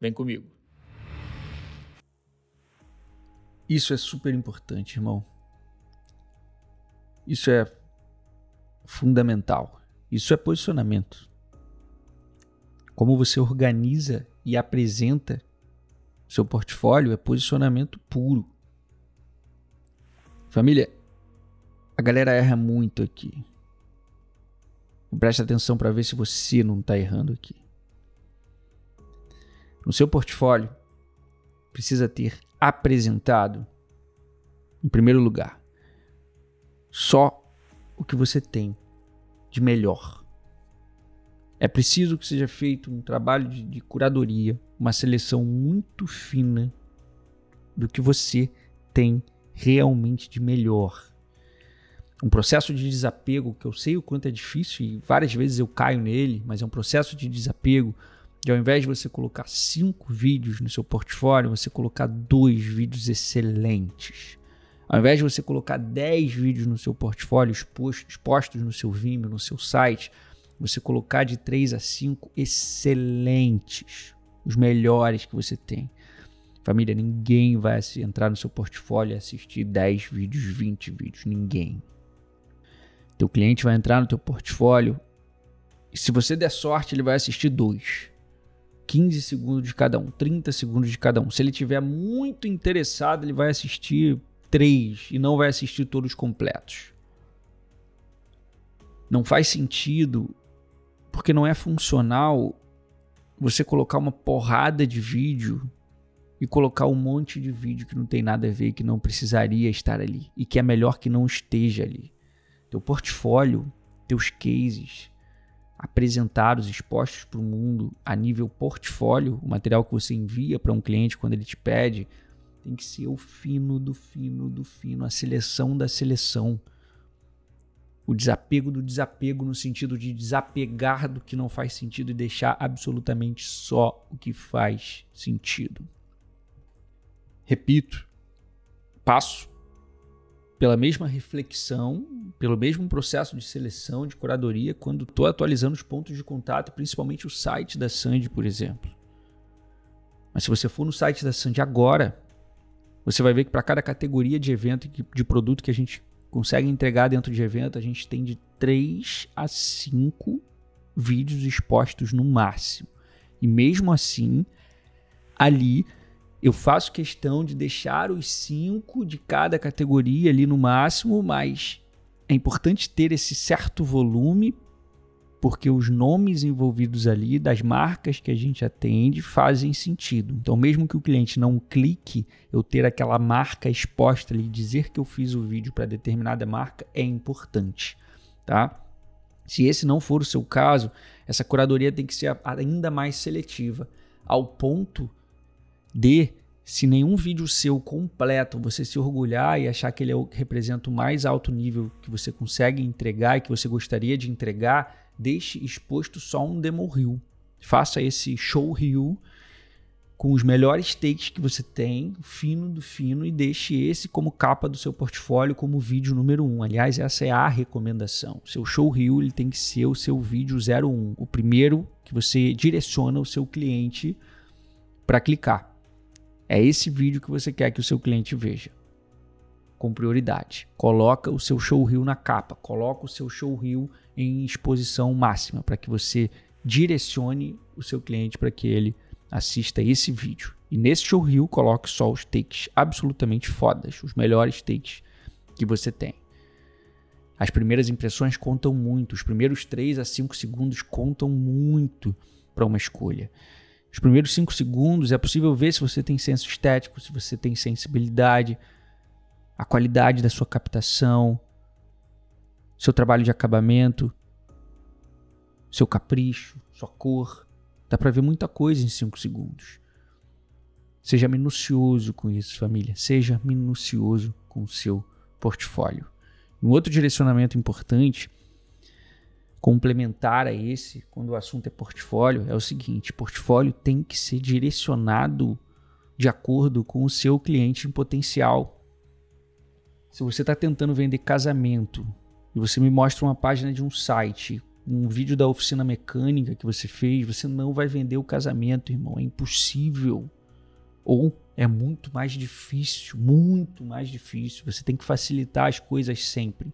Vem comigo. Isso é super importante, irmão. Isso é fundamental. Isso é posicionamento. Como você organiza e apresenta seu portfólio é posicionamento puro. Família, a galera erra muito aqui. Preste atenção para ver se você não está errando aqui. No seu portfólio, precisa ter apresentado, em primeiro lugar, só o que você tem de melhor. É preciso que seja feito um trabalho de, de curadoria, uma seleção muito fina do que você tem realmente de melhor. Um processo de desapego que eu sei o quanto é difícil e várias vezes eu caio nele, mas é um processo de desapego de ao invés de você colocar cinco vídeos no seu portfólio, você colocar dois vídeos excelentes. Ao invés de você colocar 10 vídeos no seu portfólio expostos no seu Vimeo, no seu site, você colocar de 3 a 5 excelentes, os melhores que você tem. Família, ninguém vai entrar no seu portfólio e assistir 10 vídeos, 20 vídeos, ninguém. Teu cliente vai entrar no teu portfólio e se você der sorte, ele vai assistir dois. 15 segundos de cada um, 30 segundos de cada um. Se ele tiver muito interessado, ele vai assistir três e não vai assistir todos completos. Não faz sentido, porque não é funcional você colocar uma porrada de vídeo e colocar um monte de vídeo que não tem nada a ver, que não precisaria estar ali e que é melhor que não esteja ali. Teu portfólio, teus cases apresentados, expostos para o mundo a nível portfólio, o material que você envia para um cliente quando ele te pede, tem que ser o fino do fino do fino, a seleção da seleção. O desapego do desapego, no sentido de desapegar do que não faz sentido e deixar absolutamente só o que faz sentido. Repito, passo pela mesma reflexão, pelo mesmo processo de seleção, de curadoria, quando estou atualizando os pontos de contato, principalmente o site da Sandy, por exemplo. Mas se você for no site da Sandy agora, você vai ver que para cada categoria de evento de produto que a gente consegue entregar dentro de evento, a gente tem de 3 a 5 vídeos expostos no máximo. E mesmo assim, ali eu faço questão de deixar os cinco de cada categoria ali no máximo, mas é importante ter esse certo volume porque os nomes envolvidos ali das marcas que a gente atende fazem sentido. Então, mesmo que o cliente não clique, eu ter aquela marca exposta ali, dizer que eu fiz o vídeo para determinada marca é importante, tá? Se esse não for o seu caso, essa curadoria tem que ser ainda mais seletiva, ao ponto de se nenhum vídeo seu completo você se orgulhar e achar que ele é o representa o mais alto nível que você consegue entregar e que você gostaria de entregar, deixe exposto só um demo reel. Faça esse show reel com os melhores takes que você tem, fino do fino, e deixe esse como capa do seu portfólio, como vídeo número 1. Um. Aliás, essa é a recomendação. Seu show reel ele tem que ser o seu vídeo 01, o primeiro que você direciona o seu cliente para clicar. É esse vídeo que você quer que o seu cliente veja. Com prioridade. Coloca o seu show reel na capa, coloca o seu show reel em exposição máxima para que você direcione o seu cliente para que ele assista esse vídeo. E nesse show reel coloque só os takes absolutamente fodas, os melhores takes que você tem. As primeiras impressões contam muito, os primeiros 3 a 5 segundos contam muito para uma escolha. Os primeiros 5 segundos é possível ver se você tem senso estético, se você tem sensibilidade, a qualidade da sua captação, seu trabalho de acabamento, seu capricho, sua cor. Dá para ver muita coisa em 5 segundos. Seja minucioso com isso, família. Seja minucioso com o seu portfólio. Um outro direcionamento importante, complementar a esse, quando o assunto é portfólio, é o seguinte: portfólio tem que ser direcionado de acordo com o seu cliente em potencial. Se você está tentando vender casamento e você me mostra uma página de um site, um vídeo da oficina mecânica que você fez, você não vai vender o casamento, irmão. É impossível. Ou é muito mais difícil, muito mais difícil. Você tem que facilitar as coisas sempre.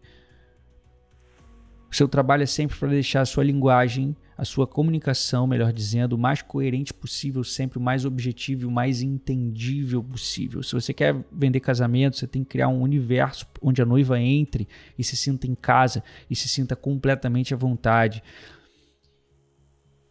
O seu trabalho é sempre para deixar a sua linguagem, a sua comunicação, melhor dizendo, o mais coerente possível, sempre o mais objetivo o mais entendível possível. Se você quer vender casamento, você tem que criar um universo onde a noiva entre e se sinta em casa e se sinta completamente à vontade.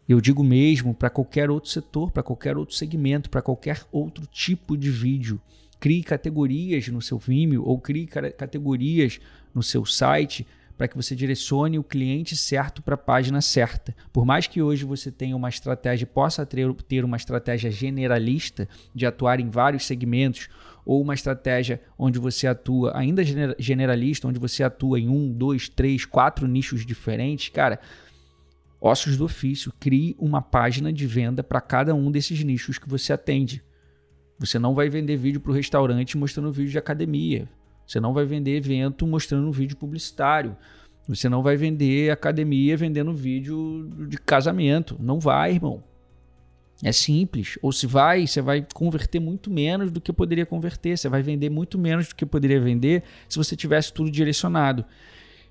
Eu digo mesmo para qualquer outro setor, para qualquer outro segmento, para qualquer outro tipo de vídeo. Crie categorias no seu Vimeo ou crie categorias no seu site para que você direcione o cliente certo para a página certa. Por mais que hoje você tenha uma estratégia, possa ter uma estratégia generalista de atuar em vários segmentos, ou uma estratégia onde você atua ainda generalista, onde você atua em um, dois, três, quatro nichos diferentes, cara, Ossos do ofício, crie uma página de venda para cada um desses nichos que você atende. Você não vai vender vídeo para o restaurante mostrando vídeo de academia. Você não vai vender evento mostrando um vídeo publicitário. Você não vai vender academia vendendo vídeo de casamento. Não vai, irmão. É simples. Ou se vai, você vai converter muito menos do que poderia converter. Você vai vender muito menos do que poderia vender se você tivesse tudo direcionado.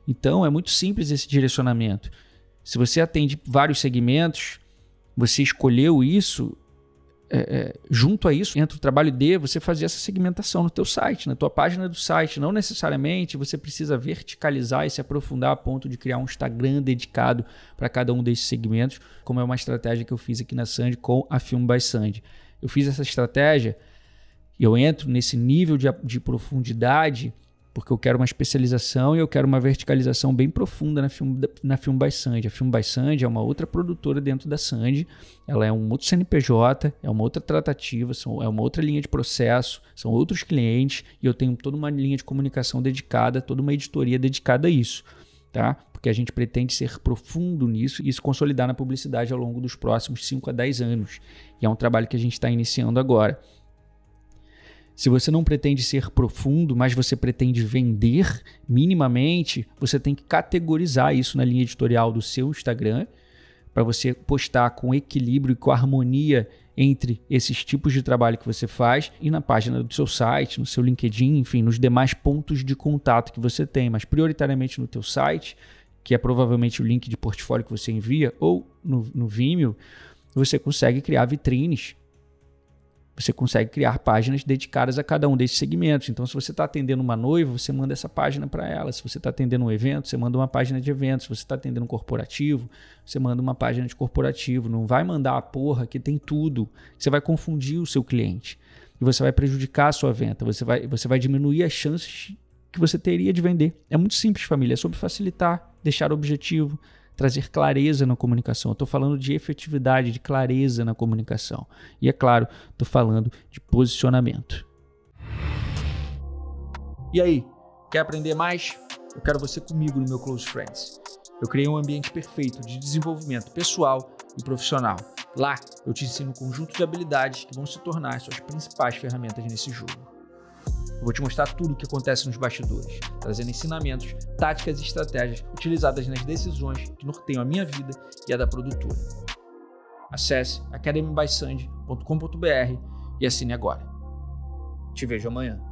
Então é muito simples esse direcionamento. Se você atende vários segmentos, você escolheu isso, é, junto a isso entra o trabalho de você fazer essa segmentação no teu site, na tua página do site. Não necessariamente você precisa verticalizar e se aprofundar a ponto de criar um Instagram dedicado para cada um desses segmentos, como é uma estratégia que eu fiz aqui na Sandy com a Film by Sandy. Eu fiz essa estratégia e eu entro nesse nível de, de profundidade porque eu quero uma especialização e eu quero uma verticalização bem profunda na Film, na Film by Sandy. A Film by Sandy é uma outra produtora dentro da Sandy, ela é um outro CNPJ, é uma outra tratativa, são, é uma outra linha de processo, são outros clientes e eu tenho toda uma linha de comunicação dedicada, toda uma editoria dedicada a isso, tá? Porque a gente pretende ser profundo nisso e se consolidar na publicidade ao longo dos próximos 5 a 10 anos. E é um trabalho que a gente está iniciando agora. Se você não pretende ser profundo, mas você pretende vender minimamente, você tem que categorizar isso na linha editorial do seu Instagram para você postar com equilíbrio e com harmonia entre esses tipos de trabalho que você faz e na página do seu site, no seu LinkedIn, enfim, nos demais pontos de contato que você tem, mas prioritariamente no teu site, que é provavelmente o link de portfólio que você envia, ou no, no Vimeo, você consegue criar vitrines você consegue criar páginas dedicadas a cada um desses segmentos. Então, se você está atendendo uma noiva, você manda essa página para ela. Se você está atendendo um evento, você manda uma página de evento. Se você está atendendo um corporativo, você manda uma página de corporativo. Não vai mandar a porra que tem tudo. Você vai confundir o seu cliente. E você vai prejudicar a sua venda. Você vai, você vai diminuir as chances que você teria de vender. É muito simples, família. É sobre facilitar, deixar objetivo, trazer clareza na comunicação. Estou falando de efetividade, de clareza na comunicação. E é claro, estou falando de posicionamento. E aí, quer aprender mais? Eu quero você comigo no meu Close Friends. Eu criei um ambiente perfeito de desenvolvimento pessoal e profissional. Lá, eu te ensino um conjunto de habilidades que vão se tornar suas principais ferramentas nesse jogo. Eu vou te mostrar tudo o que acontece nos bastidores, trazendo ensinamentos, táticas e estratégias utilizadas nas decisões que norteiam a minha vida e a da produtora. Acesse academybysand.com.br e assine agora. Te vejo amanhã.